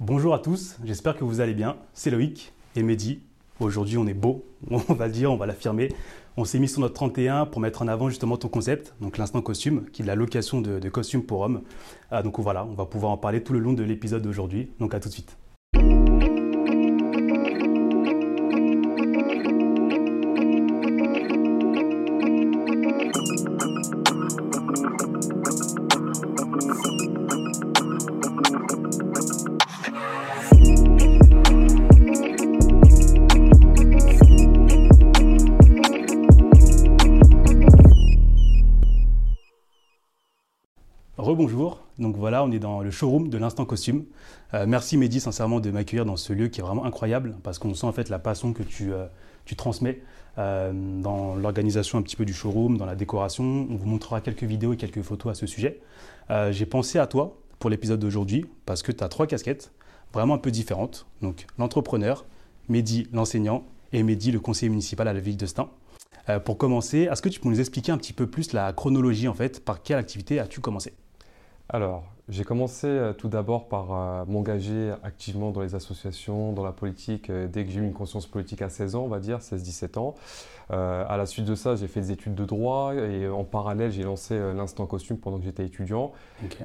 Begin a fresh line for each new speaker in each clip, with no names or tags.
Bonjour à tous, j'espère que vous allez bien. C'est Loïc et Mehdi. Aujourd'hui, on est beau, on va le dire, on va l'affirmer. On s'est mis sur notre 31 pour mettre en avant justement ton concept, donc l'instant costume, qui est la location de, costumes pour hommes. Ah, donc voilà, on va pouvoir en parler tout le long de l'épisode d'aujourd'hui. Donc à tout de suite. Showroom de l'instant costume. Euh, merci Mehdi sincèrement de m'accueillir dans ce lieu qui est vraiment incroyable parce qu'on sent en fait la passion que tu, euh, transmets euh, dans l'organisation un petit peu du showroom, dans la décoration. On vous montrera quelques vidéos et quelques photos à ce sujet. J'ai pensé à toi pour l'épisode d'aujourd'hui parce que tu as trois casquettes vraiment un peu différentes. Donc l'entrepreneur, Mehdi l'enseignant et Mehdi le conseiller municipal à la ville de Stein. pour commencer, est-ce que tu peux nous expliquer un petit peu plus la chronologie en fait Par quelle activité as-tu commencé?
Alors, j'ai commencé euh, tout d'abord par euh, m'engager activement dans les associations, dans la politique, euh, dès que j'ai eu une conscience politique à 16 ans, on va dire, 16-17 ans. Euh, à la suite de ça, j'ai fait des études de droit et en parallèle, j'ai lancé l'instant costume pendant que j'étais étudiant.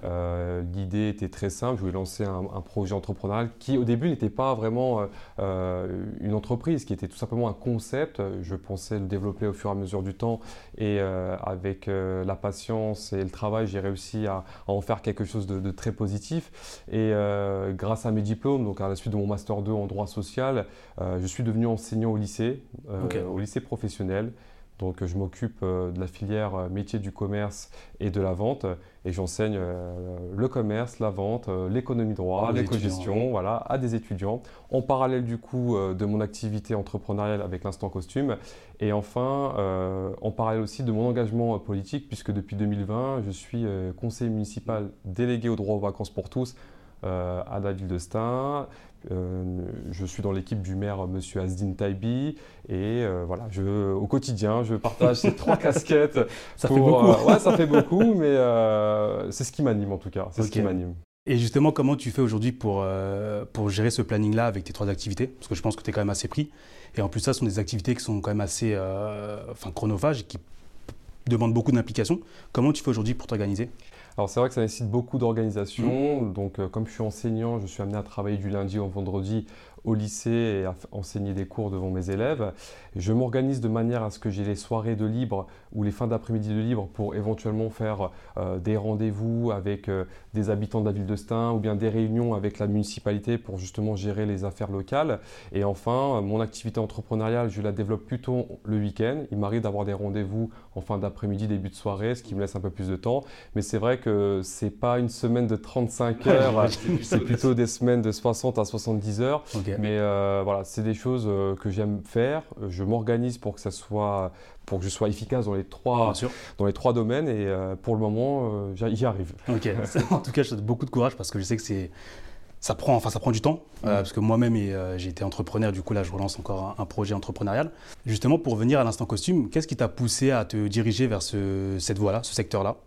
Euh, l'idée était très simple, je voulais lancer un, projet entrepreneurial qui au début n'était pas vraiment une entreprise, qui était tout simplement un concept. Je pensais le développer au fur et à mesure du temps et avec la patience et le travail, j'ai réussi à, en faire quelque chose de, très positif. Et grâce à mes diplômes, donc à la suite de mon master 2 en droit social, je suis devenu enseignant au lycée, au lycée professionnel donc je m'occupe euh, de la filière euh, métier du commerce et de la vente et j'enseigne euh, le commerce, la vente, l'économie droit, l'éco-gestion voilà, à des étudiants en parallèle du coup de mon activité entrepreneuriale avec l'instant costume et enfin en parallèle aussi de mon engagement politique puisque depuis 2020 je suis conseiller municipal délégué au droit aux vacances pour tous à la ville de Stein. Euh, je suis dans l'équipe du maire euh, Monsieur Asdin Taibi et euh, voilà, je, au quotidien, je partage ces trois casquettes.
Ça fait beaucoup.
ouais, ça fait beaucoup, mais c'est ce qui m'anime en tout cas. C'est ce qui m'anime.
Et justement, comment tu fais aujourd'hui pour, pour gérer ce planning-là avec tes trois activités? Parce que je pense que tu es quand même assez pris. Et en plus, ça, ce sont des activités qui sont quand même assez enfin, chronophages et qui demandent beaucoup d'implication. Comment tu fais aujourd'hui pour t'organiser?
Alors c'est vrai que ça nécessite beaucoup d'organisation. Mmh. Donc euh, comme je suis enseignant, je suis amené à travailler du lundi au vendredi au lycée et à enseigner des cours devant mes élèves. Je m'organise de manière à ce que j'ai les soirées de libre ou les fins d'après-midi de libre pour éventuellement faire euh, des rendez-vous avec euh, des habitants de la ville de Stein ou bien des réunions avec la municipalité pour justement gérer les affaires locales. Et enfin, mon activité entrepreneuriale, je la développe plutôt le week-end. Il m'arrive d'avoir des rendez-vous en fin d'après-midi, début de soirée, ce qui me laisse un peu plus de temps. Mais c'est vrai que c'est pas une semaine de 35 heures, c'est plutôt des semaines de 60 à 70 heures. Mais euh, voilà, c'est des choses euh, que j'aime faire. Je m'organise pour que ça soit, pour que je sois efficace dans les trois, dans les trois domaines. Et euh, pour le moment, j'y arrive.
Ok. en tout cas, je te donne beaucoup de courage parce que je sais que c'est ça prend, enfin, ça prend du temps, mm. parce que moi-même, j'ai été entrepreneur, du coup, là, je relance encore un, projet entrepreneurial. Justement, pour venir à l'instant costume, qu'est-ce qui t'a poussé à te diriger vers ce, cette voie-là, ce secteur-là?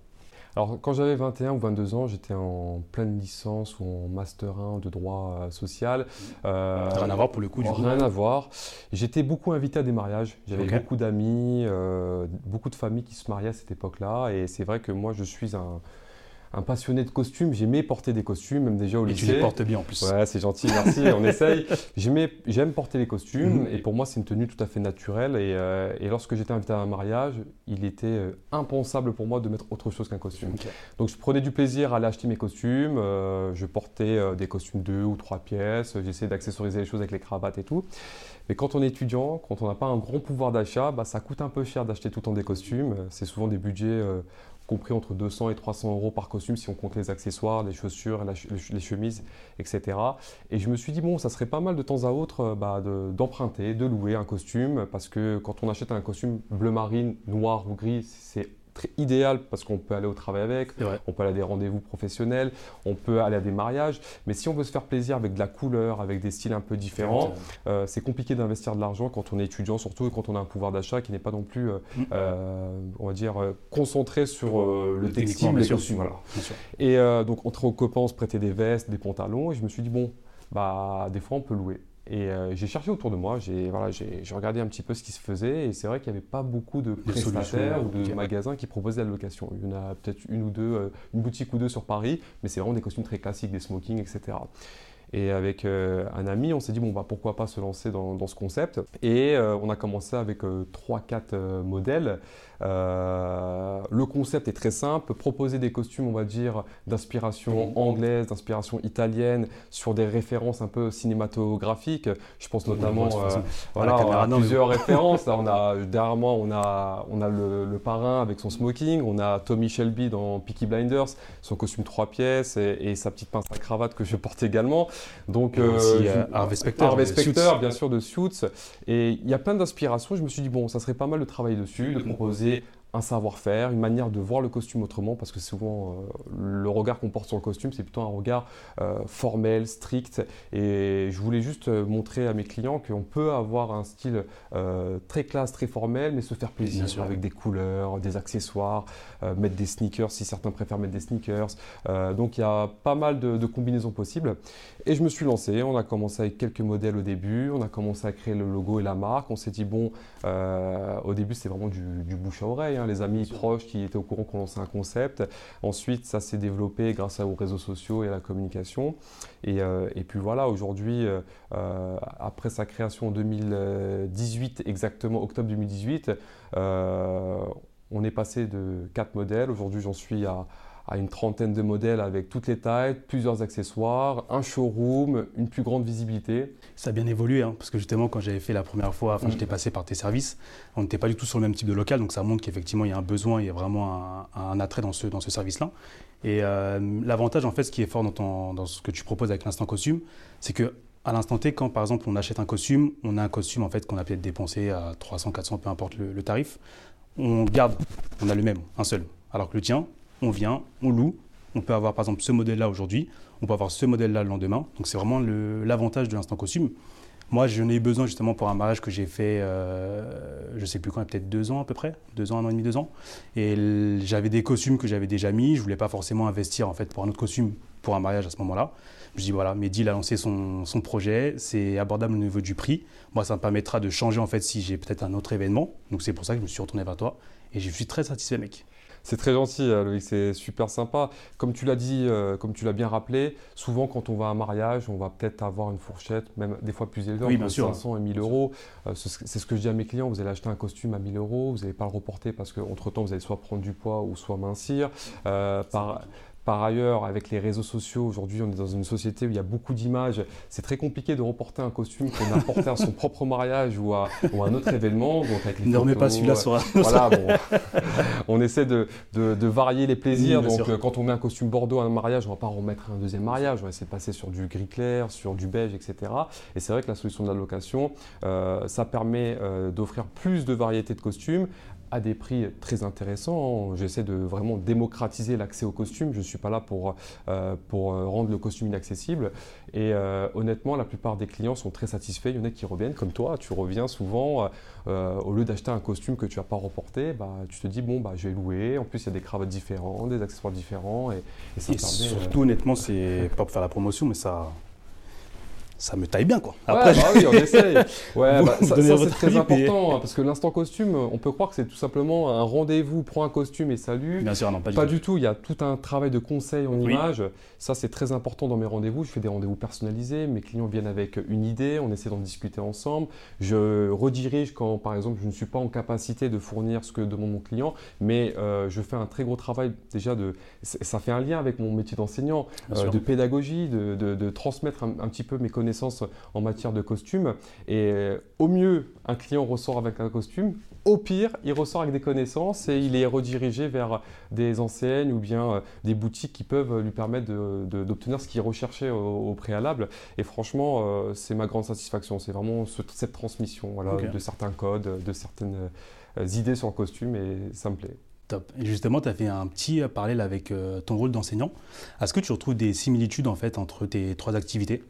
Alors, quand j'avais 21 ou 22 ans, j'étais en pleine licence ou en master 1 de droit euh, social.
Euh, rien à voir pour le coup, du
coup. Rien à voir. J'étais beaucoup invité à des mariages. J'avais beaucoup d'amis, euh, beaucoup de familles qui se mariaient à cette époque-là. Et c'est vrai que moi, je suis un, un passionné de costumes. J'aimais porter des costumes, même déjà au lycée.
Et tu les portes bien en plus.
Ouais, c'est gentil, merci, on essaye. J'aime porter les costumes mhm. et pour moi, c'est une tenue tout à fait naturelle. Et, euh, lorsque j'étais invité à un mariage, il était euh, impensable pour moi de mettre autre chose qu'un costume. Donc je prenais du plaisir à aller acheter mes costumes. Euh, je portais des costumes deux ou trois pièces. J'essayais d'accessoriser les choses avec les cravates et tout. Mais quand on est étudiant, quand on n'a pas un grand pouvoir d'achat, bah, ça coûte un peu cher d'acheter tout le temps des costumes. C'est souvent des budgets compris entre 200 et 300 euros par costume si on compte les accessoires, les chaussures, les chemises, etc. Et je me suis dit, bon, ça serait pas mal de temps à autre euh, bah, d'emprunter, de, louer un costume, parce que quand on achète un costume bleu marine, noir ou gris, c'est idéal parce qu'on peut aller au travail avec, on peut aller à des rendez-vous professionnels, on peut aller à des mariages. Mais si on veut se faire plaisir avec de la couleur, avec des styles un peu différents, euh, c'est compliqué d'investir de l'argent quand on est étudiant, surtout quand on a un pouvoir d'achat qui n'est pas non plus, euh, mm. euh, on va dire, concentré sur le textile, les costumes. Voilà. Et donc, entre aux copains, on se prêtait des vestes, des pantalons, et je me suis dit, bon, bah, des fois on peut louer. Et euh, j'ai cherché autour de moi, j'ai voilà, regardé un petit peu ce qui se faisait, et c'est vrai qu'il n'y avait pas beaucoup de prestataires ou de magasins qui proposaient la location. Il y en a peut-être une ou deux, euh, une boutique ou deux sur Paris, mais c'est vraiment des costumes très classiques, des smokings, etc. Et avec euh, un ami, on s'est dit, bon, bah, pourquoi pas se lancer dans, dans ce concept. Et on a commencé avec 3-4 modèles. Euh, le concept est très simple, proposer des costumes, on va dire, d'inspiration anglaise, d'inspiration italienne, sur des références un peu cinématographiques. Je pense notamment euh, voilà, à plusieurs références. Là, on a, derrière moi, on a, on a le, parrain avec son smoking, on a Tommy Shelby dans Peaky Blinders, son costume trois pièces et, sa petite pince à cravate que je porte également.
Donc, euh, euh Harvey
Specter, bien sûr, de Suits. Et il y a plein d'inspirations. Je me suis dit, bon, ça serait pas mal de travailler dessus, de proposer utiliser un savoir-faire, une manière de voir le costume autrement, parce que souvent euh, le regard qu'on porte sur le costume, c'est plutôt un regard euh, formel, strict. Et je voulais juste euh, montrer à mes clients qu'on peut avoir un style très classe, très formel, mais se faire plaisir avec des couleurs, des accessoires, mettre des sneakers si certains préfèrent mettre des sneakers. donc il y a pas mal de, combinaisons possibles. Et je me suis lancé, on a commencé avec quelques modèles au début, on a commencé à créer le logo et la marque. On s'est dit, bon, au début c'est vraiment du, du bouche à oreille. Hein, les amis proches qui étaient au courant qu'on lançait un concept. Ensuite, ça s'est développé grâce aux réseaux sociaux et à la communication. Et, euh, puis voilà, aujourd'hui, euh, euh, après sa création en 2018, exactement octobre 2018, on est passé de 4 modèles. Aujourd'hui, j'en suis à à une trentaine de modèles avec toutes les tailles, plusieurs accessoires, un showroom, une plus grande visibilité.
Ça a bien évolué, hein, parce que justement, quand j'avais fait la première fois, enfin, mm. j'étais passé par tes services, on n'était pas du tout sur le même type de local, donc ça montre qu'effectivement, il y a un besoin, il y a vraiment un, attrait dans ce, dans ce service-là. Et euh, l'avantage, en fait, ce qui est fort dans, dans ce que tu proposes avec l'instant costume, c'est que à l'instant T, quand par exemple on achète un costume, on a un costume en fait qu'on a peut-être dépensé à 300, 400, peu importe le, le tarif, on garde, on a le même, un seul. Alors que le tien, on vient, on loue. On peut avoir par exemple ce modèle-là aujourd'hui, on peut avoir ce modèle-là le lendemain. Donc c'est vraiment l'avantage de l'instant costume. Moi, j'en ai eu besoin justement pour un mariage que j'ai fait, euh, je ne sais plus quand, peut-être deux ans à peu près, deux ans, un an et demi, deux ans. Et j'avais des costumes que j'avais déjà mis. Je voulais pas forcément investir en fait pour un autre costume pour un mariage à ce moment-là. Je dis voilà, Mehdi a lancé son, son projet, c'est abordable au niveau du prix. Moi, ça me permettra de changer en fait si j'ai peut-être un autre événement. Donc c'est pour ça que je me suis retourné vers toi et je suis très satisfait, mec.
C'est très gentil, euh, Loïc, c'est super sympa. Comme tu l'as dit, euh, comme tu l'as bien rappelé, souvent quand on va à un mariage, on va peut-être avoir une fourchette, même des fois plus élevée,
entre
500 et 1000 euros. Euh, c'est ce que je dis à mes clients, vous allez acheter un costume à 1000 euros, vous n'allez pas le reporter parce qu'entre-temps, vous allez soit prendre du poids ou soit mincir. par, par ailleurs, avec les réseaux sociaux, aujourd'hui, on est dans une société où il y a beaucoup d'images. C'est très compliqué de reporter un costume qu'on a porté à son propre mariage ou à, un autre événement. Donc
avec les ne remets pas celui-là sur
Voilà, on essaie de, varier les plaisirs. donc, euh, quand on met un costume Bordeaux à un mariage, on ne va pas remettre un deuxième mariage. On va essayer de passer sur du gris clair, sur du beige, etc. Et c'est vrai que la solution de la location, euh, ça permet euh, d'offrir plus de variétés de costumes à des prix très intéressants. J'essaie de vraiment démocratiser l'accès au costume. Je ne suis pas là pour, euh, pour euh, rendre le costume inaccessible. Et euh, honnêtement, la plupart des clients sont très satisfaits. Il y en a qui reviennent, comme toi. Tu reviens souvent. au lieu d'acheter un costume que tu n'as pas reporté, bah, tu te dis, bon, bah, je vais louer. En plus, il y a des cravates différentes, des accessoires différents. Et,
et surtout, honnêtement, c'est pas pour faire la promotion, mais ça, ça me taille bien quoi.
Après, bah oui, on essaye. Ouais, bah, ça, c'est très important hein, parce que l'instant costume, on peut croire que c'est tout simplement un rendez-vous, prends un costume et salut.
Bien sûr, non, pas,
pas du, tout. Il y a tout un travail de conseil en image. Ça, c'est très important dans mes rendez-vous. Je fais des rendez-vous personnalisés. Mes clients viennent avec une idée, on essaie d'en discuter ensemble. Je redirige quand, par exemple, je ne suis pas en capacité de fournir ce que demande mon client, mais euh, je fais un très gros travail déjà de. Ça fait un lien avec mon métier d'enseignant, euh, de pédagogie, de, de, transmettre un, un petit peu mes connaissances en matière de costume. Et euh, au mieux, un client ressort avec un costume. Au pire, il ressort avec des connaissances et il est redirigé vers des enseignes ou bien euh, des boutiques qui peuvent lui permettre d'obtenir ce qu'il recherchait au, préalable. Et franchement, euh, c'est ma grande satisfaction. C'est vraiment cette transmission voilà, de certains codes, de certaines idées sur le costume et ça me plaît.
Top. Et justement, tu as fait un petit parallèle avec ton rôle d'enseignant. Est-ce que tu retrouves des similitudes en fait entre tes trois activités?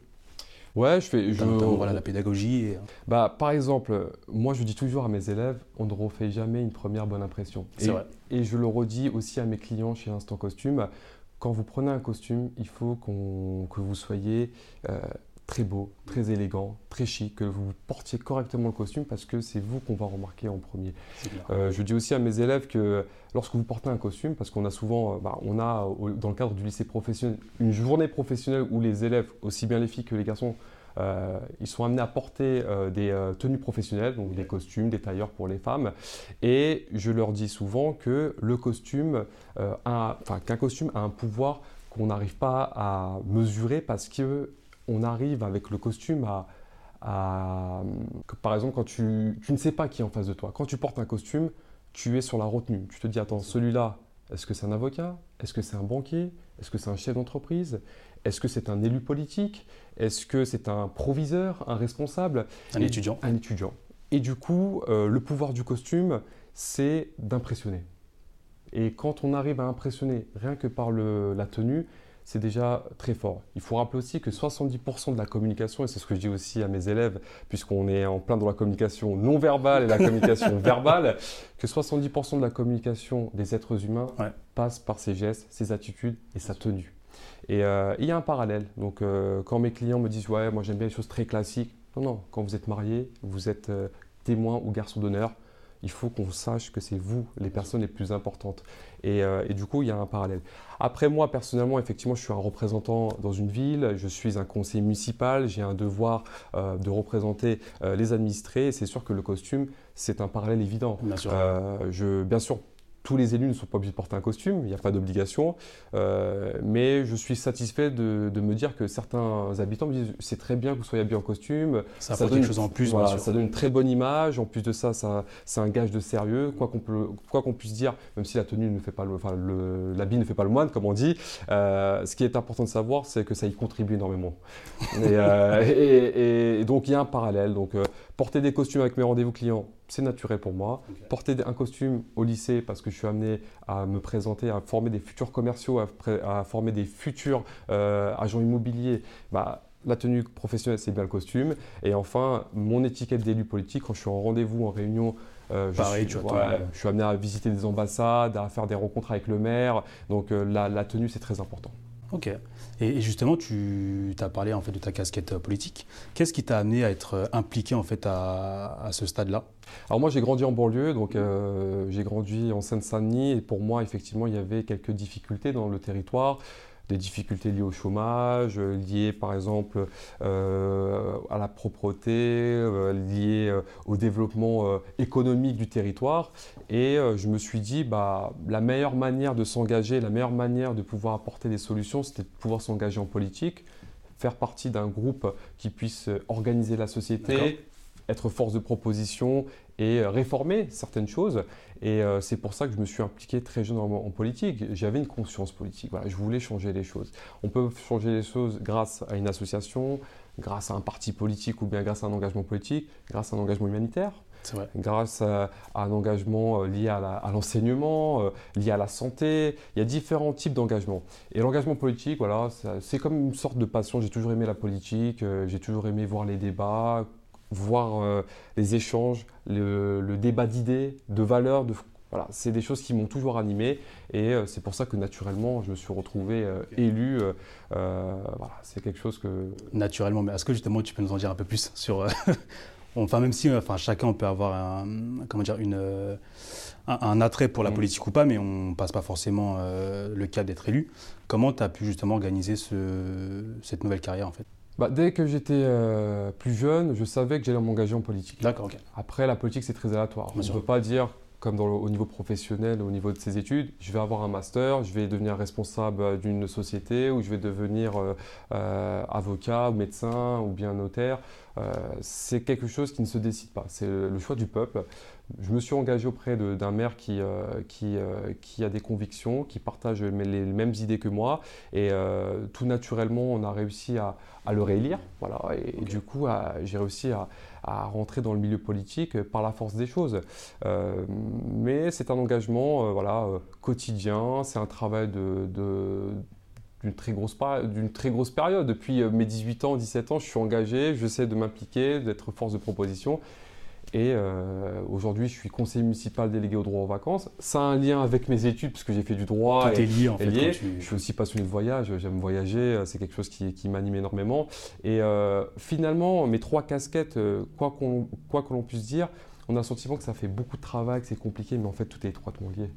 Ouais, je fais. Je...
voilà, la pédagogie. Et...
Bah, par exemple, moi je dis toujours à mes élèves, on ne refait jamais une première bonne impression.
C'est vrai.
Et je le redis aussi à mes clients chez Instant Costume. Quand vous prenez un costume, il faut que vous soyez euh, très beau, très élégant, très chic, que vous portiez correctement le costume parce que c'est vous qu'on va remarquer en premier. Euh, je dis aussi à mes élèves que lorsque vous portez un costume, parce qu'on a souvent, euh, bah, on a dans le cadre du lycée professionnel une journée professionnelle où les élèves, aussi bien les filles que les garçons, euh, ils sont amenés à porter des tenues professionnelles, donc des costumes, des tailleurs pour les femmes. Et je leur dis souvent que le costume, qu'un costume a un pouvoir qu'on n'arrive pas à mesurer parce que on arrive avec le costume à, par exemple, quand tu, tu, ne sais pas qui est en face de toi. Quand tu portes un costume, tu es sur la retenue. Tu te dis, attends, celui-là, est-ce que c'est un avocat? Est-ce que c'est un banquier? Est-ce que c'est un chef d'entreprise? Est-ce que c'est un élu politique? Est-ce que c'est un proviseur, un responsable?
Un étudiant.
Un étudiant. Et du coup, euh, le pouvoir du costume, c'est d'impressionner. Et quand on arrive à impressionner rien que par le, la tenue, c'est déjà très fort. Il faut rappeler aussi que 70% de la communication, et c'est ce que je dis aussi à mes élèves, puisqu'on est en plein dans la communication non verbale et la communication verbale, que 70% de la communication des êtres humains passe par ses gestes, ses attitudes et sa tenue. Et euh, il y a un parallèle. Donc, euh, quand mes clients me disent Ouais, moi j'aime bien les choses très classiques, non, non, quand vous êtes marié, vous êtes euh, témoin ou garçon d'honneur, il faut qu'on sache que c'est vous les personnes les plus importantes. Euh, et, du coup, il y a un parallèle. Après, moi, personnellement, effectivement, je suis un représentant dans une ville, je suis un conseiller municipal, j'ai un devoir euh, de représenter euh, les administrés. C'est sûr que le costume, c'est un parallèle évident.
Bien sûr.
je, bien sûr, tous les élus ne sont pas obligés de porter un costume, il n'y a pas d'obligation. Euh, mais je suis satisfait de, me dire que certains habitants me disent c'est très bien que vous soyez habillé en costume.
Ça, ça donne quelque chose en plus.
ça donne une très bonne image. En plus de ça, ça c'est un gage de sérieux. Quoi qu'on puisse dire, même si la tenue ne fait pas le, enfin l'habit ne fait pas le moine, comme on dit, euh, ce qui est important de savoir, c'est que ça y contribue énormément. et, euh, donc il y a un parallèle. Donc porter des costumes avec mes rendez-vous clients, c'est naturel pour moi. Porter un costume au lycée parce que je suis amené à me présenter, à former des futurs commerciaux, à, former des futurs euh, agents immobiliers, bah, la tenue professionnelle, c'est bien le costume. Et enfin, mon étiquette d'élu politique, quand je suis en rendez-vous, en réunion,
euh, je, suis,
je, suis, amené à visiter des ambassades, à faire des rencontres avec le maire. Donc euh, la tenue, c'est très important.
Ok. Et, justement, tu as parlé en fait de ta casquette euh, politique. Qu'est-ce qui t'a amené à être euh, impliqué en fait à, ce stade-là?
Alors moi, j'ai grandi en banlieue, donc euh, j'ai grandi en Seine-Saint-Denis, et pour moi, effectivement, il y avait quelques difficultés dans le territoire des difficultés liées au chômage, euh, liées par exemple euh, à la propreté, euh, liées au développement économique du territoire. Et je me suis dit, bah, la meilleure manière de s'engager, la meilleure manière de pouvoir apporter des solutions, c'était de pouvoir s'engager en politique, faire partie d'un groupe qui puisse organiser la société, être force de proposition et réformer certaines choses. Et euh, c'est pour ça que je me suis impliqué très jeune en, politique. J'avais une conscience politique. Voilà, je voulais changer les choses. On peut changer les choses grâce à une association, grâce à un parti politique ou bien grâce à un engagement politique, grâce à un engagement humanitaire.
Vrai.
Grâce à, un engagement euh, lié à l'enseignement, euh, lié à la santé, il y a différents types d'engagement. Et l'engagement politique, voilà, c'est comme une sorte de passion. J'ai toujours aimé la politique, j'ai toujours aimé voir les débats, voir euh, les échanges, le, débat d'idées, de valeurs, de, voilà, c'est des choses qui m'ont toujours animé et euh, c'est pour ça que naturellement je me suis retrouvé euh, élu. voilà, c'est quelque chose que.
Naturellement, mais est-ce que justement tu peux nous en dire un peu plus sur. enfin, même si enfin, chacun peut avoir un, comment dire, une, un, attrait pour la mm. politique ou pas, mais on passe pas forcément le cap d'être élu. Comment tu as pu justement organiser ce, cette nouvelle carrière en fait?
Bah, dès que j'étais euh, plus jeune, je savais que j'allais m'engager en politique.
D'accord, ok.
Après, la politique, c'est très aléatoire. On ne peut pas dire, comme au niveau professionnel, au niveau de ses études, je vais avoir un master, je vais devenir responsable d'une société ou je vais devenir euh, euh, avocat ou médecin ou bien notaire. C'est quelque chose qui ne se décide pas. C'est le choix du peuple. Je me suis engagé auprès d'un maire qui, qui, qui, a des convictions, qui partage les mêmes idées que moi. Et tout naturellement, on a réussi à, à le réélire. Voilà, et, du coup, j'ai réussi à, rentrer dans le milieu politique par la force des choses. Euh, mais c'est un engagement euh, voilà, euh, quotidien, c'est un travail de, d'une très, grosse, d'une très grosse période. Depuis mes 18 ans, 17 ans, je suis engagé, j'essaie de m'impliquer, d'être force de proposition. Et euh, aujourd'hui, je suis conseiller municipal délégué au droit aux vacances. Ça a un lien avec mes études, puisque j'ai fait du droit.
Tout est lié, en fait.
Je suis aussi passionné de voyage, j'aime voyager, c'est quelque chose qui, m'anime énormément. Et euh, finalement, mes trois casquettes, euh, quoi quoi que l'on puisse dire, on a le sentiment que ça fait beaucoup de travail, que c'est compliqué, mais en fait, tout est étroitement lié.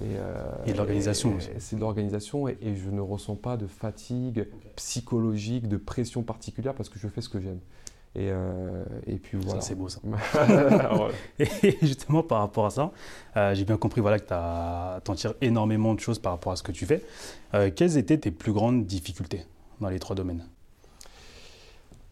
Et, de l'organisation aussi.
C'est de l'organisation et, je ne ressens pas de fatigue psychologique, de pression particulière parce que je fais ce que j'aime. Et, euh, et, puis voilà.
C'est beau ça. et justement, par rapport à ça, euh, j'ai bien compris voilà, que tu en tires énormément de choses par rapport à ce que tu fais. Euh, quelles étaient tes plus grandes difficultés dans les trois domaines?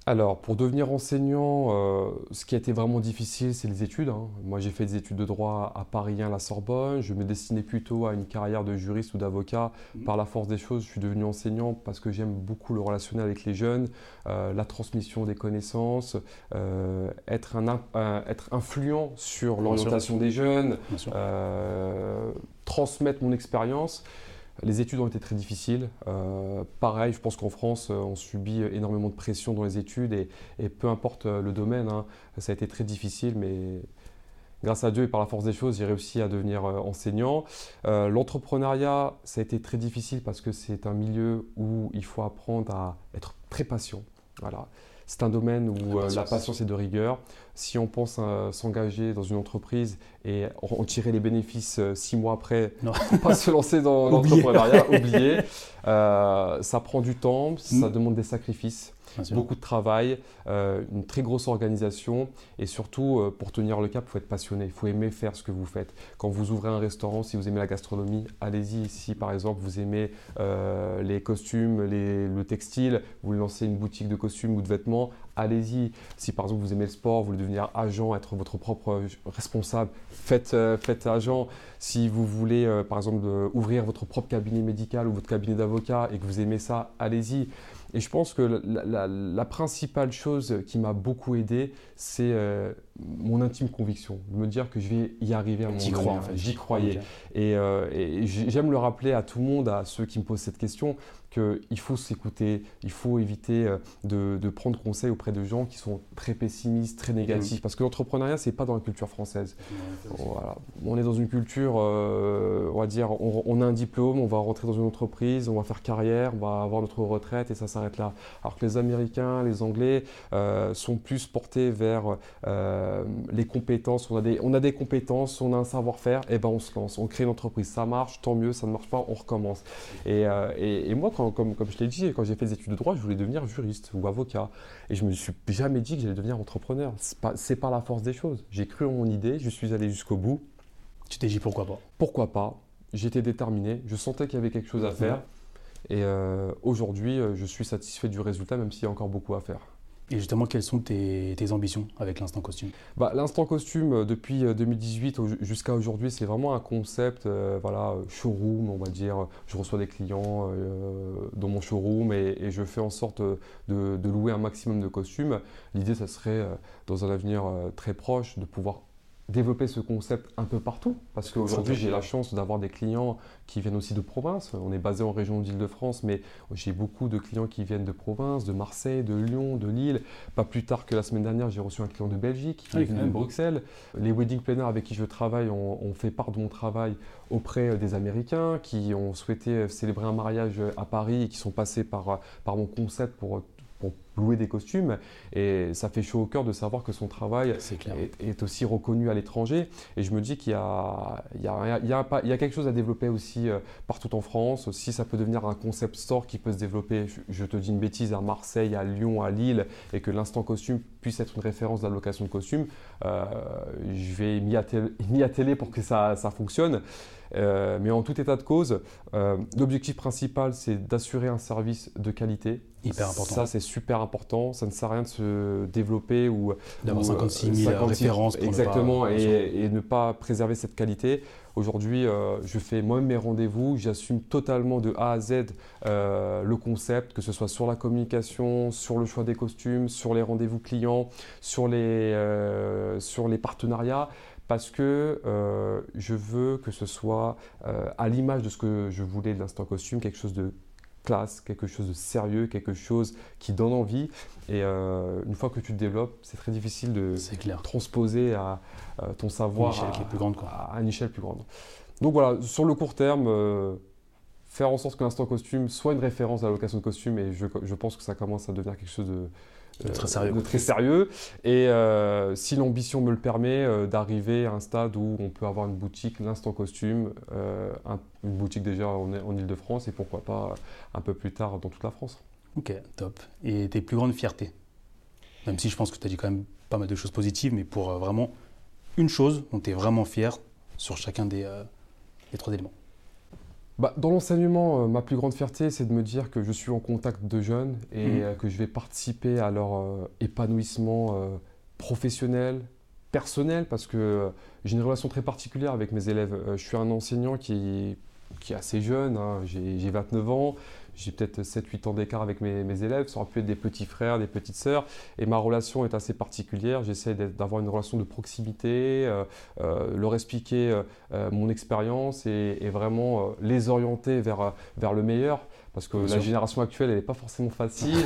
Alors, pour devenir enseignant, euh, ce qui a été vraiment difficile, c'est les études. Hein. Moi, j'ai fait des études de droit à Paris 1, à la Sorbonne. Je me destinais plutôt à une carrière de juriste ou d'avocat. Mmh. Par la force des choses, je suis devenu enseignant parce que j'aime beaucoup le relationnel avec les jeunes, euh, la transmission des connaissances, euh, être, un, être influent sur l'orientation des jeunes, transmettre mon expérience. Les études ont été très difficiles. Euh, pareil, je pense qu'en France, euh, on subit énormément de pression dans les études et, peu importe euh, le domaine, hein, ça a été très difficile, mais grâce à Dieu et par la force des choses, j'ai réussi à devenir enseignant. L'entrepreneuriat, ça a été très difficile parce que c'est un milieu où il faut apprendre à être très patient. Voilà. C'est un domaine où la patience. est de rigueur. Si on pense à s'engager dans une entreprise et en tirer les bénéfices euh, six mois après, ne pas se lancer dans l'entrepreneuriat, oublier. Euh, ça prend du temps, ça mm. demande des sacrifices beaucoup de travail, euh, une très grosse organisation et surtout euh, pour tenir le cap, il faut être passionné, il faut aimer faire ce que vous faites. Quand vous ouvrez un restaurant, si vous aimez la gastronomie, allez-y. Si par exemple vous aimez euh, les costumes, le textile, vous lancez une boutique de costumes ou de vêtements, allez-y. Si par exemple vous aimez le sport, vous voulez devenir agent, être votre propre responsable, faites, faites agent. Si vous voulez par exemple ouvrir votre propre cabinet médical ou votre cabinet d'avocat et que vous aimez ça, allez-y. Et je pense que la, principale chose qui m'a beaucoup aidé, c'est euh, mon intime conviction, de me dire que je vais y arriver à mon
J'y crois,
J'y croyais. Et, euh, et j'aime le rappeler à tout le monde, à ceux qui me posent cette question, qu'il faut s'écouter, il faut éviter euh, de, prendre conseil auprès de gens qui sont très pessimistes, très négatifs. Mm. Parce que l'entrepreneuriat, c'est pas dans la culture française. voilà. On est dans une culture, euh, on va dire, on, a un diplôme, on va rentrer dans une entreprise, on va faire carrière, on va avoir notre retraite et ça s'arrête là. Alors que les Américains, les Anglais euh, sont plus portés vers les compétences. On a, des, on a des compétences, on a un savoir-faire, et ben on se lance, on crée une entreprise. Ça marche, tant mieux, ça ne marche pas, on recommence. Et, et, et moi, quand comme, je l'ai dit, quand j'ai fait des études de droit, je voulais devenir juriste ou avocat. Et je me suis jamais dit que j'allais devenir entrepreneur. C'est par la force des choses. J'ai cru en mon idée, je suis allé jusqu'au bout.
Tu t'es dit pourquoi pas?
Pourquoi pas? J'étais déterminé, je sentais qu'il y avait quelque chose à faire. Et euh, aujourd'hui, euh, je suis satisfait du résultat, même s'il y a encore beaucoup à faire.
Et justement, quelles sont tes, ambitions avec l'instant costume
bah, L'instant costume, euh, depuis 2018 euh, jusqu'à aujourd'hui, c'est vraiment un concept, euh, voilà, showroom, on va dire. Je reçois des clients dans mon showroom et, je fais en sorte de, de, louer un maximum de costumes. L'idée, ça serait, dans un avenir très proche, de pouvoir développer ce concept un peu partout. Parce qu'aujourd'hui, j'ai la chance d'avoir des clients qui viennent aussi de province. On est basé en région d'Île-de-France, mais j'ai beaucoup de clients qui viennent de province, de Marseille, de Lyon, de Lille. Pas plus tard que la semaine dernière, j'ai reçu un client de Belgique qui ah vient de Bruxelles. Les wedding planners avec qui je travaille ont, fait part de mon travail auprès des Américains qui ont souhaité célébrer un mariage à Paris et qui sont passés par, par mon concept pour pour louer des costumes. Et ça fait chaud au cœur de savoir que son travail est, aussi reconnu à l'étranger. Et je me dis qu'il y, y, y, y a, quelque chose à développer aussi euh, partout en France. Si ça peut devenir un concept store qui peut se développer, je, te dis une bêtise, à Marseille, à Lyon, à Lille, et que l'instant costume puisse être une référence de la location de costumes, euh, je vais m'y atteler, pour que ça, ça fonctionne. Euh, mais en tout état de cause, l'objectif principal, c'est d'assurer un service de qualité.
Hyper important.
Ça, c'est super important. Ça ne sert à rien de se développer ou
d'avoir 56 000 références.
exactement, et, ne pas préserver cette qualité. Aujourd'hui, euh, je fais moi-même mes rendez-vous. J'assume totalement de A à Z euh, le concept, que ce soit sur la communication, sur le choix des costumes, sur les rendez-vous clients, sur les, euh, sur les partenariats parce que je veux que ce soit à l'image de ce que je voulais de l'instant costume, quelque chose de classe, quelque chose de sérieux, quelque chose qui donne envie. Et euh, une fois que tu te développes, c'est très difficile de transposer à ton savoir
à, plus grande,
à, une échelle plus grande. Donc voilà, sur le court terme, faire en sorte que l'instant costume soit une référence à la location de costume, et je, je pense que ça commence à devenir quelque chose de,
très sérieux.
très sérieux. Et euh, si l'ambition me le permet, euh, d'arriver à un stade où on peut avoir une boutique, l'instant costume, euh, une boutique déjà en, en Ile-de-France et pourquoi pas un peu plus tard dans toute la France.
Ok, top. Et tes plus grandes fiertés? Même si je pense que tu as dit quand même pas mal de choses positives, mais pour vraiment une chose dont tu es vraiment fier sur chacun des, des trois éléments.
Bah, dans l'enseignement, euh, ma plus grande fierté, c'est de me dire que je suis en contact de jeunes et mhm. euh, que je vais participer à leur euh, épanouissement professionnel, personnel, parce que j'ai une relation très particulière avec mes élèves. je suis un enseignant qui, qui est assez jeune, hein. j'ai 29 ans, j'ai peut-être 7-8 ans d'écart avec mes, élèves, ça aurait pu être des petits frères, des petites sœurs, et ma relation est assez particulière. J'essaie d'avoir une relation de proximité, euh, euh, leur expliquer euh, mon expérience et, vraiment les orienter vers, vers le meilleur. Parce que la génération actuelle, elle n'est pas forcément facile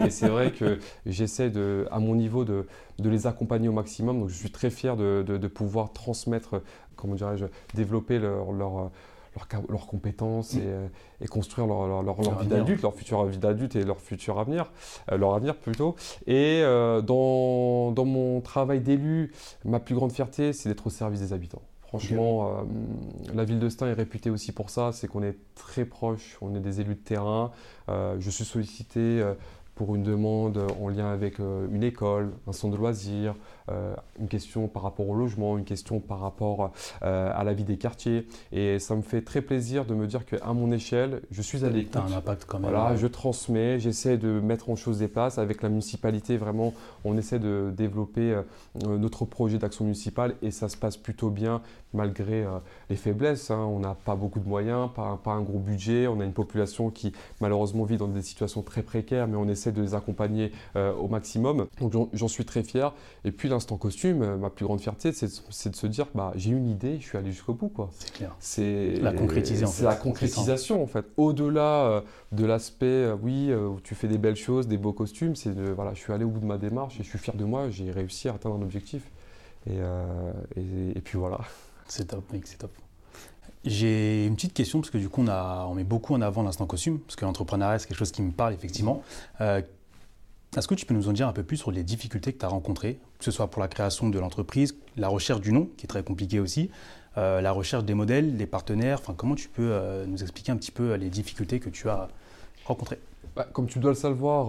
et, c'est vrai que j'essaie à mon niveau de, de, les accompagner au maximum. Donc je suis très fier de, de, pouvoir transmettre, comment dirais-je, développer leur, leur leurs compétences mm. euh, et, construire leur, leur, vie d'adulte, leur future vie d'adulte et leur futur avenir, euh, leur avenir plutôt. Et euh, dans, dans, mon travail d'élu, ma plus grande fierté, c'est d'être au service des habitants. Franchement, la ville de Stein est réputée aussi pour ça, c'est qu'on est très proche, on est des élus de terrain. je suis sollicité pour une demande en lien avec une école, un centre de loisirs, une question par rapport au logement, une question par rapport euh, à la vie des quartiers. Et ça me fait très plaisir de me dire qu'à mon échelle, je suis à l'écoute.
un impact quand même.
Voilà, je transmets, j'essaie de mettre en chose des places. Avec la municipalité, vraiment, on essaie de développer euh, notre projet d'action municipale et ça se passe plutôt bien malgré les faiblesses. Hein. On n'a pas beaucoup de moyens, pas, pas, un gros budget. On a une population qui malheureusement vit dans des situations très précaires, mais on essaie de les accompagner au maximum. Donc j'en suis très fier. Et puis l'instant costume, euh, ma plus grande fierté, c'est de, se dire, bah, j'ai une idée, je suis allé jusqu'au bout.
C'est clair.
C'est
la concrétisation.
C'est la concrétisation, en fait. Au-delà euh, de l'aspect, euh, oui, où tu fais des belles choses, des beaux costumes, c'est de, voilà, je suis allé au bout de ma démarche et je suis fier de moi, j'ai réussi à atteindre un objectif. Et, et, puis voilà.
C'est top, mec, c'est top. J'ai une petite question, parce que du coup, on, a, on met beaucoup en avant l'instant costume, parce que l'entrepreneuriat, c'est quelque chose qui me parle, effectivement. Est-ce que tu peux nous en dire un peu plus sur les difficultés que tu as rencontrées, que ce soit pour la création de l'entreprise, la recherche du nom, qui est très compliqué aussi, euh, la recherche des modèles, des partenaires enfin, Comment tu peux euh, nous expliquer un petit peu euh, les difficultés que tu as rencontrées
bah, Comme tu dois le savoir,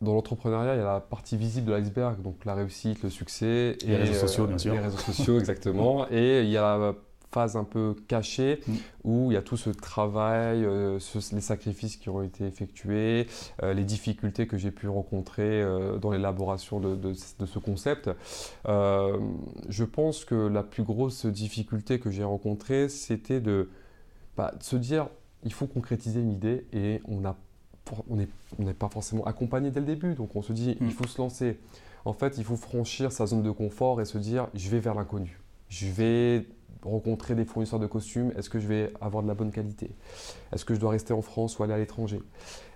dans l'entrepreneuriat, il y a la partie visible de l'iceberg, donc la réussite, le succès.
Et les réseaux sociaux, bien sûr.
Les réseaux sociaux, exactement. et il y a phase un peu cachée mm. où il y a tout ce travail, euh, les sacrifices qui ont été effectués, euh, les difficultés que j'ai pu rencontrer euh, dans l'élaboration de, ce concept. je pense que la plus grosse difficulté que j'ai rencontrée, c'était de, bah, se dire il faut concrétiser une idée et on n'est pas forcément accompagné dès le début. Donc on se dit, il mm. faut se lancer. En fait, il faut franchir sa zone de confort et se dire, je vais vers l'inconnu. Je vais rencontrer des fournisseurs de costumes, est-ce que je vais avoir de la bonne qualité? Est-ce que je dois rester en France ou aller à l'étranger?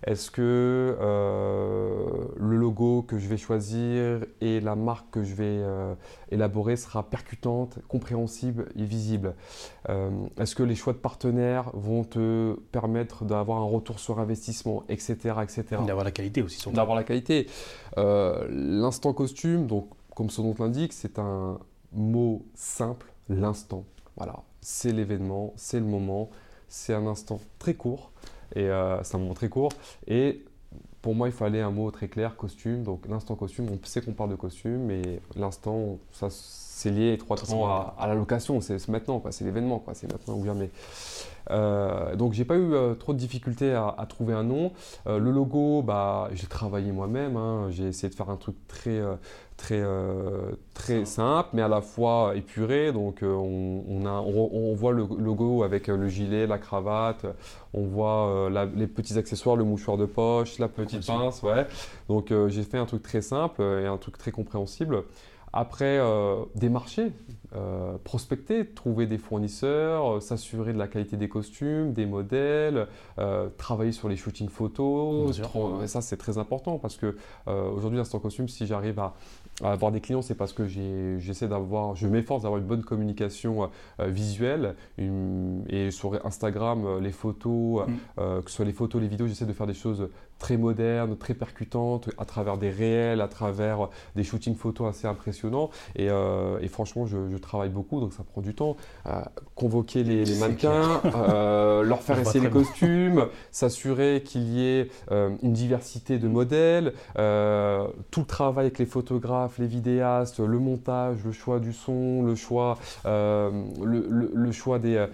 Est-ce que euh, le logo que je vais choisir et la marque que je vais euh, élaborer sera percutante, compréhensible et visible? Euh, Est-ce que les choix de partenaires vont te permettre d'avoir un retour sur investissement, etc. etc.
D'avoir la qualité aussi.
D'avoir la qualité. L'instant costume, donc comme son nom l'indique, c'est un mot simple, l'instant voilà, c'est l'événement, c'est le moment, c'est un instant très court, et euh, c'est un moment très court, et pour moi, il fallait un mot très clair, costume. Donc l'instant costume, on sait qu'on parle de costume, mais l'instant, ça c'est lié étroitement à, à, la location. C'est maintenant, c'est l'événement, c'est maintenant ou jamais. Euh, donc j'ai pas eu euh, trop de difficultés à, trouver un nom. Euh, le logo, bah, j'ai travaillé moi-même. Hein. J'ai essayé de faire un truc très très, très simple, mais à la fois épuré. Donc on, a, on, voit le logo avec le gilet, la cravate, on voit les petits accessoires, le mouchoir de poche, la petite pince. Ouais. Donc j'ai fait un truc très simple et un truc très compréhensible. après, des marchés, prospecter, trouver des fournisseurs, s'assurer de la qualité des costumes, des modèles, travailler sur les shootings photos. Ça, c'est très important parce que aujourd'hui, Instant Costume, si j'arrive à, avoir des clients, c'est parce que j'essaie d'avoir, je m'efforce d'avoir une bonne communication visuelle. et sur Instagram, les photos, mm. que ce soit les photos, les vidéos, j'essaie de faire des choses très modernes, très percutantes, à travers des réels, à travers des shootings photos assez impressionnants. Et, euh, franchement, je, travaille beaucoup, donc ça prend du temps. Euh, convoquer les, mannequins, euh, leur faire essayer les costumes, s'assurer qu'il y ait une diversité de modèles, tout le travail avec les photographes, les vidéastes, le montage, le choix du son, le choix, le, choix des,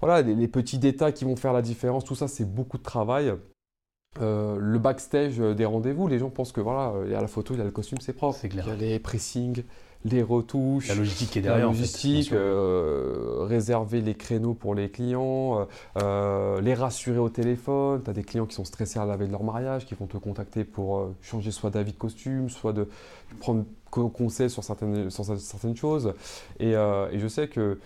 voilà, les petits détails qui vont faire la différence. Tout ça, c'est beaucoup de travail. Euh, le backstage des rendez-vous, les gens pensent que voilà, il y a la photo, il y a le costume, c'est propre.
Il y
a les pressings, les retouches,
la logistique qui est derrière.
La logistique, euh, réserver les créneaux pour les clients, euh, les rassurer au téléphone. Tu as des clients qui sont stressés à la veille de leur mariage, qui vont te contacter pour changer soit d'avis de costume, soit de prendre conseil sur certaines, sur certaines choses. Et, et je sais que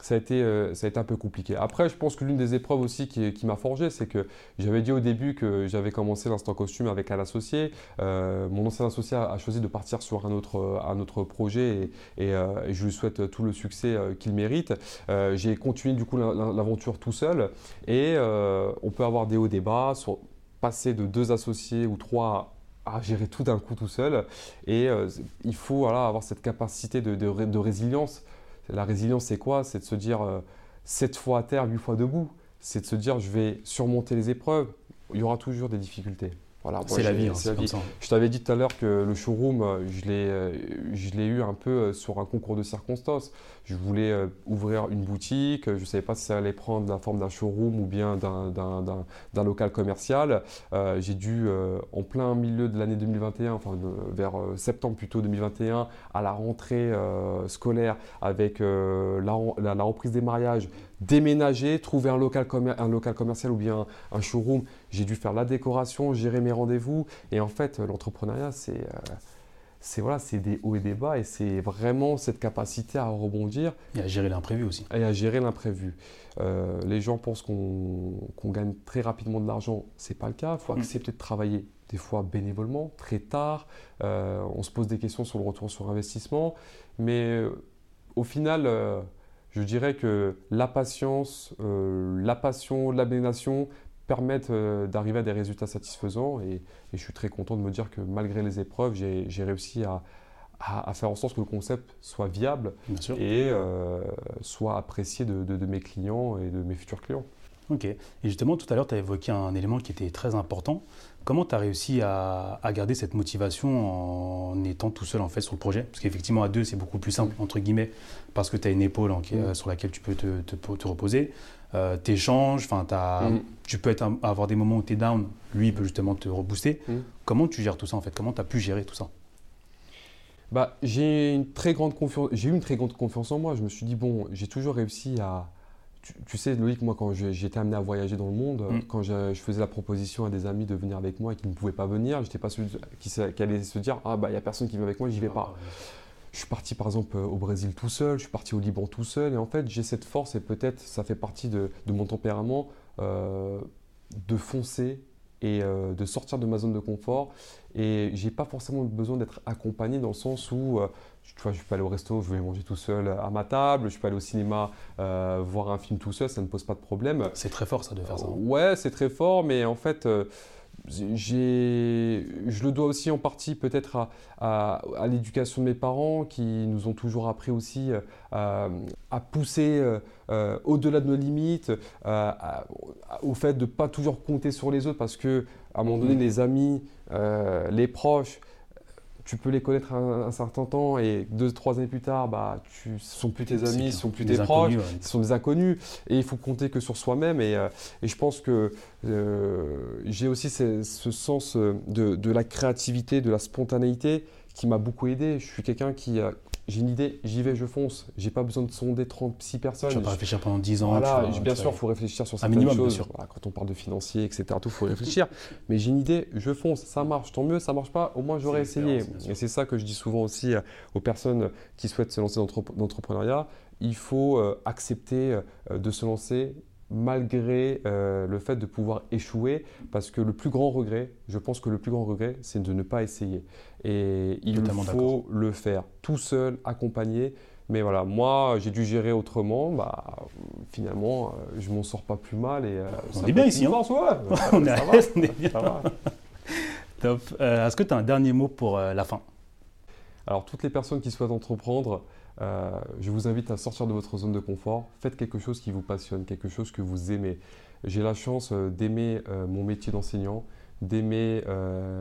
ça a, été, euh, ça a été un peu compliqué. Après, je pense que l'une des épreuves aussi qui, m'a forgé, c'est que j'avais dit au début que j'avais commencé l'instant costume avec un associé. Euh, mon ancien associé a, choisi de partir sur un autre, un autre projet et, euh, je lui souhaite tout le succès qu'il mérite. J'ai continué du coup l'aventure tout seul et on peut avoir des hauts, des bas, sur, passer de deux associés ou trois à gérer tout d'un coup tout seul. Et il faut avoir cette capacité de résilience la résilience, c'est quoi? C'est de se dire 7 euh, fois à terre, 8 fois debout. C'est de se dire je vais surmonter les épreuves. Il y aura toujours des difficultés
c'est la vie. Hein,
je t'avais dit tout à l'heure que le showroom, euh, euh, je l'ai eu un peu euh, sur un concours de circonstances. Je voulais ouvrir une boutique, je ne savais pas si ça allait prendre la forme d'un showroom ou bien d'un local commercial. J'ai dû, en plein milieu de l'année 2021, enfin vers septembre plutôt 2021, à la rentrée scolaire avec la, la, reprise des mariages, déménager, trouver un local, un local commercial ou bien un showroom. J'ai dû faire la décoration, gérer mes rendez-vous. Et en fait, l'entrepreneuriat, c'est euh, c'est voilà, c'est des hauts et des bas et c'est vraiment cette capacité à rebondir.
Et à gérer l'imprévu aussi.
Et à gérer l'imprévu. Euh, les gens pensent qu'on gagne très rapidement de l'argent. C'est pas le cas. Il faut mm. accepter de travailler des fois bénévolement, très tard. Euh, on se pose des questions sur le retour sur investissement. Mais au final, je dirais que la patience, la passion, l'abnégation, permettent euh, d'arriver à des résultats satisfaisants. Et, je suis très content de me dire que malgré les épreuves, j'ai réussi à, à, faire en sorte que le concept soit viable et euh, soit apprécié de, de, mes clients et de mes futurs clients.
Ok. Et justement, tout à l'heure, tu as évoqué un élément qui était très important. Comment tu as réussi à, à, garder cette motivation en étant tout seul en fait sur le projet? Parce qu'effectivement, à deux, c'est beaucoup plus simple, entre guillemets, parce que tu as une épaule mm. sur laquelle tu peux te, te, te reposer euh, t'échanges, mm. tu peux être, avoir des moments où tu es down, lui il peut justement te rebooster. Mm. Comment tu gères tout ça en fait? Comment tu as pu gérer tout ça?
Bah, j'ai une très grande confiance, j'ai eu une très grande confiance en moi. Je me suis dit bon, j'ai toujours réussi à, tu, sais, Loïc, moi, quand j'étais amené à voyager dans le monde, mm. quand je, faisais la proposition à des amis de venir avec moi et qui ne pouvaient pas venir, je n'étais pas celui qui, qui, allait se dire Ah, bah, il n'y a personne qui vient avec moi, j'y vais pas. Je suis parti par exemple au Brésil tout seul, je suis parti au Liban tout seul, et en fait j'ai cette force, et peut-être ça fait partie de, mon tempérament, euh, de foncer et euh, de sortir de ma zone de confort. Et j'ai pas forcément besoin d'être accompagné dans le sens où euh, tu vois, je peux aller au resto, je vais manger tout seul à ma table, je peux aller au cinéma voir un film tout seul, ça ne pose pas de problème.
C'est très fort ça de faire ça.
Ouais, c'est très fort, mais en fait je le dois aussi en partie peut-être à, l'éducation de mes parents qui nous ont toujours appris aussi euh, à, pousser euh, euh, au-delà de nos limites, au fait de ne pas toujours compter sur les autres parce que à un moment donné, mmh. les amis, les proches, tu peux les connaître un, certain temps et deux, trois années plus tard, bah, tu sont plus tes amis, ce sont plus tes proches, ce sont des inconnus. Et il faut compter que sur soi-même. Et, euh, et, je pense que euh, j'ai aussi ce, sens de, de, la créativité, de la spontanéité qui m'a beaucoup aidé. Je suis quelqu'un qui, j'ai une idée, j'y vais, je fonce. J'ai pas besoin de sonder 36 personnes.
Tu vas pas réfléchir pendant 10 ans.
Voilà, bien sûr, il faut réfléchir sur certaines
minimum,
choses. quand on parle de financier, etc., il faut réfléchir. Mais j'ai une idée, je fonce, ça marche, tant mieux, ça marche pas, au moins j'aurais essayé. Et c'est ça que je dis souvent aussi euh, aux personnes qui souhaitent se lancer dans l'entrepreneuriat. Il faut euh, accepter euh, de se lancer malgré le fait de pouvoir échouer, parce que le plus grand regret, je pense que le plus grand regret, c'est de ne pas essayer. Et il faut le faire tout seul, accompagné. Mais voilà, moi, j'ai dû gérer autrement. Bah, finalement, euh, je m'en sors pas plus mal. Et,
euh, on est bien ici. Hein on est à l'aise, on est bien. Top. Euh, est-ce que tu as un dernier mot pour la fin?
Alors, toutes les personnes qui souhaitent entreprendre, je vous invite à sortir de votre zone de confort. Faites quelque chose qui vous passionne, quelque chose que vous aimez. J'ai la chance d'aimer mon métier d'enseignant, d'aimer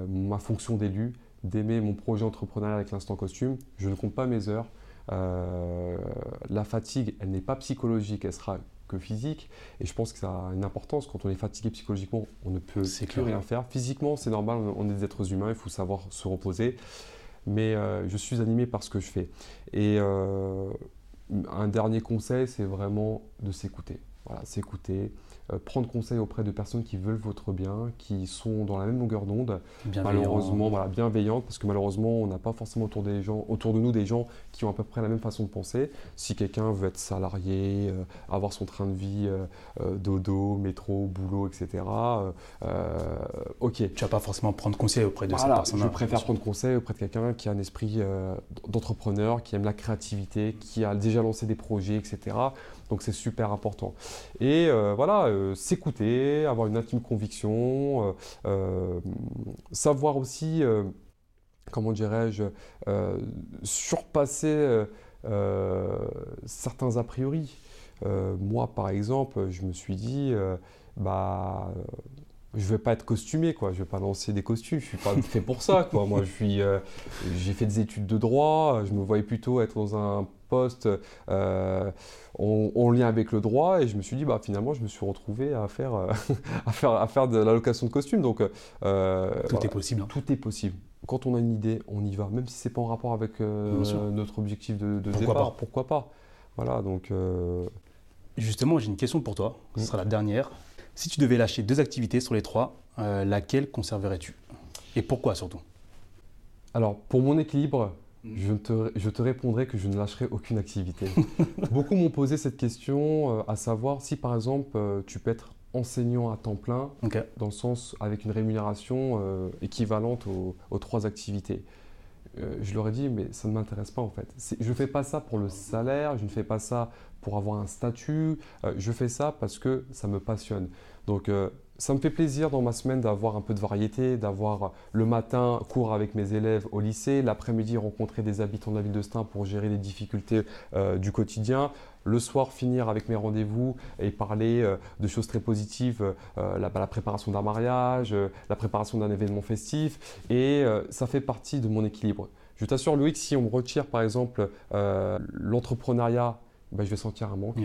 ma fonction d'élu, d'aimer mon projet entrepreneurial avec l'instant costume. Je ne compte pas mes heures. Euh, la fatigue, elle n'est pas psychologique, elle sera que physique. Et je pense que ça a une importance. Quand on est fatigué psychologiquement, on ne peut plus rien faire. Physiquement, c'est normal, on est des êtres humains, il faut savoir se reposer. Mais euh, je suis animé par ce que je fais. Et euh, un dernier conseil, c'est vraiment de s'écouter. Voilà, s'écouter, euh, prendre conseil auprès de personnes qui veulent votre bien, qui sont dans la même longueur d'onde. Malheureusement, voilà, bienveillantes, parce que malheureusement, on n'a pas forcément autour, des gens, autour de nous des gens qui ont à peu près la même façon de penser. Si quelqu'un veut être salarié, euh, avoir son train de vie, euh, dodo, métro, boulot, etc., ok.
Tu vas pas forcément prendre conseil auprès de cette personne.
Je préfère prendre conseil auprès de quelqu'un qui a un esprit d'entrepreneur, qui aime la créativité, qui a déjà lancé des projets, etc. Donc c'est super important. Et voilà, euh, s'écouter, avoir une intime conviction, euh, euh, savoir aussi, comment dirais-je, surpasser certains a priori. moi, par exemple, je me suis dit, bah je ne vais pas être costumé, quoi. Je vais pas lancer des costumes. Je suis pas fait pour ça, quoi. Moi, j'ai fait des études de droit. Je me voyais plutôt être dans un poste euh, en, lien avec le droit et je me suis dit bah finalement je me suis retrouvé à faire euh, à faire à faire de la location de costumes. Donc
euh, tout est possible hein.
tout est possible. Quand on a une idée on y va même si c'est pas en rapport avec notre objectif de, pourquoi départ pas. pourquoi pas. Voilà donc
justement j'ai une question pour toi. Ce sera la dernière. Si tu devais lâcher deux activités sur les trois laquelle conserverais-tu? Et pourquoi surtout?
Alors pour mon équilibre je te, je te, répondrai que je ne lâcherai aucune activité. Beaucoup m'ont posé cette question, euh, à savoir si par exemple euh, tu peux être enseignant à temps plein, dans le sens avec une rémunération euh, équivalente aux, trois activités. je leur ai dit, mais ça ne m'intéresse pas en fait. Je ne fais pas ça pour le salaire, je ne fais pas ça pour avoir un statut, je fais ça parce que ça me passionne. Donc ça me fait plaisir dans ma semaine d'avoir un peu de variété, d'avoir le matin cours avec mes élèves au lycée, l'après-midi rencontrer des habitants de la ville de Stein pour gérer les difficultés euh, du quotidien, le soir finir avec mes rendez-vous et parler euh, de choses très positives, euh, la, la, préparation d'un mariage, la préparation d'un événement festif, et ça fait partie de mon équilibre. Je t'assure Loïc, si on me retire par exemple l'entrepreneuriat bah, je vais sentir un manque.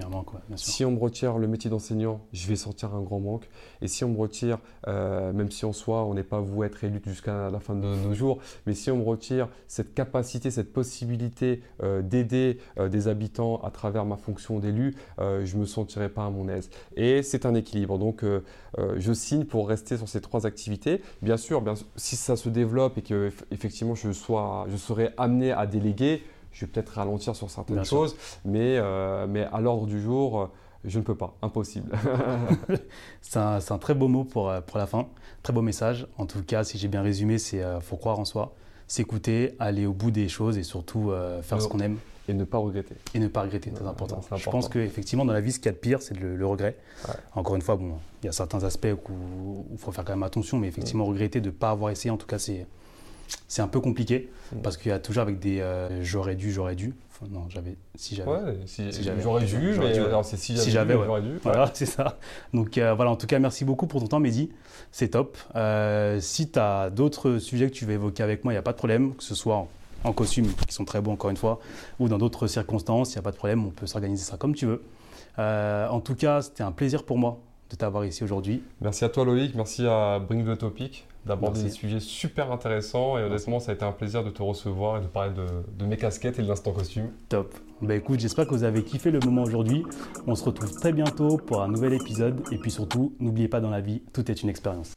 Si on me retire le métier d'enseignant, je vais sentir un grand manque. Et si on me retire, euh, même si en soi, on n'est pas voué à être élu jusqu'à la fin de nos jours, mais si on me retire cette capacité, cette possibilité euh, d'aider euh, des habitants à travers ma fonction d'élu, je ne me sentirai pas à mon aise. Et c'est un équilibre. Donc, je signe pour rester sur ces trois activités. Bien sûr, bien, si ça se développe et que effectivement je, sois, je serai amené à déléguer, je vais peut-être ralentir sur certaines choses, mais, euh, mais à l'ordre du jour, je ne peux pas, impossible.
c'est un, un, très beau mot pour, euh, pour la fin, très beau message. En tout cas, si j'ai bien résumé, c'est euh, faut croire en soi, s'écouter, aller au bout des choses et surtout faire ce qu'on aime.
Et ne pas regretter.
Et ne pas regretter, c'est important. important. Je pense qu'effectivement, dans la vie, ce qu'il y a de pire, c'est le, regret. Encore une fois, bon, il y a certains aspects où il faut faire quand même attention, mais effectivement, regretter de ne pas avoir essayé, en tout cas, c'est c'est un peu compliqué mm. parce qu'il y a toujours avec des euh, j'aurais dû, j'aurais dû. non, j'avais. Si j'avais.
Ouais, si, j'aurais dû, mais c'est si
j'avais. j'aurais dû. Voilà, c'est ça. Donc euh, voilà, en tout cas, merci beaucoup pour ton temps, Mehdi. C'est top. Euh, si tu as d'autres sujets que tu veux évoquer avec moi, il n'y a pas de problème, que ce soit en, costume, qui sont très beaux encore une fois, ou dans d'autres circonstances, il n'y a pas de problème, on peut s'organiser ça comme tu veux. en tout cas, c'était un plaisir pour moi de t'avoir ici aujourd'hui.
Merci à toi Loïc, merci à Bring the Topic d'aborder des sujets super intéressants et honnêtement ça a été un plaisir de te recevoir et de parler de, mes casquettes et de l'instant costume.
Top. Bah écoute, j'espère que vous avez kiffé le moment aujourd'hui. On se retrouve très bientôt pour un nouvel épisode et puis surtout, n'oubliez pas dans la vie, tout est une expérience.